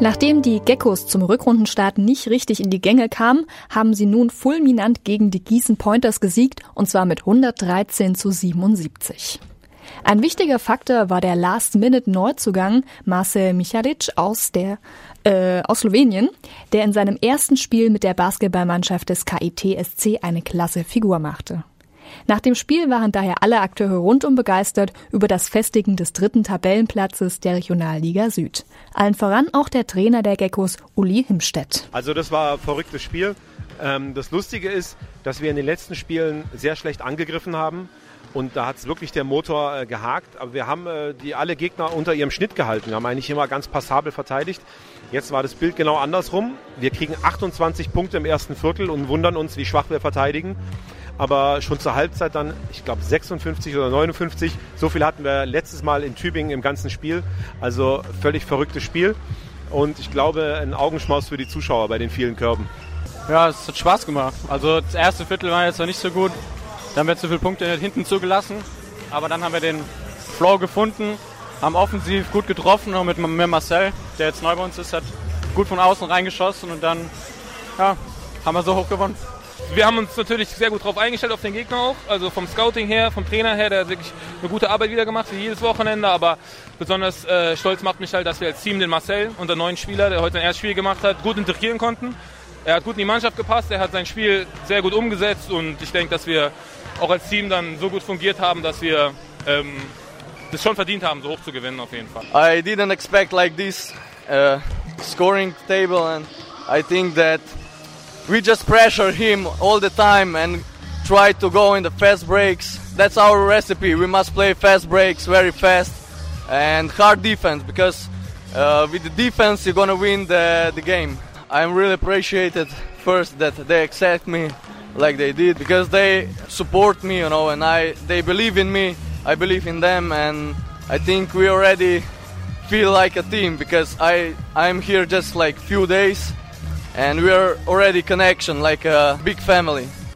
Nachdem die Geckos zum Rückrundenstart nicht richtig in die Gänge kamen, haben sie nun fulminant gegen die Gießen Pointers gesiegt und zwar mit 113 zu 77. Ein wichtiger Faktor war der Last-Minute-Neuzugang Marcel Michalic aus der äh, aus Slowenien, der in seinem ersten Spiel mit der Basketballmannschaft des KIT-SC eine klasse Figur machte. Nach dem Spiel waren daher alle Akteure rundum begeistert über das Festigen des dritten Tabellenplatzes der Regionalliga Süd. Allen voran auch der Trainer der Geckos, Uli Himstedt. Also das war ein verrücktes Spiel. Ähm, das Lustige ist, dass wir in den letzten Spielen sehr schlecht angegriffen haben. Und da hat es wirklich der Motor äh, gehakt. Aber wir haben äh, die alle Gegner unter ihrem Schnitt gehalten. Wir haben eigentlich immer ganz passabel verteidigt. Jetzt war das Bild genau andersrum. Wir kriegen 28 Punkte im ersten Viertel und wundern uns, wie schwach wir verteidigen aber schon zur Halbzeit dann, ich glaube 56 oder 59. So viel hatten wir letztes Mal in Tübingen im ganzen Spiel. Also völlig verrücktes Spiel und ich glaube ein Augenschmaus für die Zuschauer bei den vielen Körben. Ja, es hat Spaß gemacht. Also das erste Viertel war jetzt noch nicht so gut. Dann haben zu viele Punkte hinten zugelassen. Aber dann haben wir den Flow gefunden, haben offensiv gut getroffen, auch mit Marcel, der jetzt neu bei uns ist, hat gut von außen reingeschossen und dann ja, haben wir so hoch gewonnen wir haben uns natürlich sehr gut darauf eingestellt, auf den Gegner auch. Also vom Scouting her, vom Trainer her, der hat wirklich eine gute Arbeit wieder gemacht, wie jedes Wochenende. Aber besonders äh, stolz macht mich halt, dass wir als Team den Marcel, unser neuen Spieler, der heute sein erstes Spiel gemacht hat, gut integrieren konnten. Er hat gut in die Mannschaft gepasst, er hat sein Spiel sehr gut umgesetzt und ich denke, dass wir auch als Team dann so gut fungiert haben, dass wir ähm, das schon verdient haben, so hoch zu gewinnen auf jeden Fall. I didn't expect like this uh, scoring table and I think that we just pressure him all the time and try to go in the fast breaks. That's our recipe. We must play fast breaks very fast and hard defense because uh, with the defense you're gonna win the, the game. I'm really appreciated first that they accept me like they did because they support me, you know, and I they believe in me. I believe in them, and I think we already feel like a team because I I'm here just like few days and we are already connection like a big family.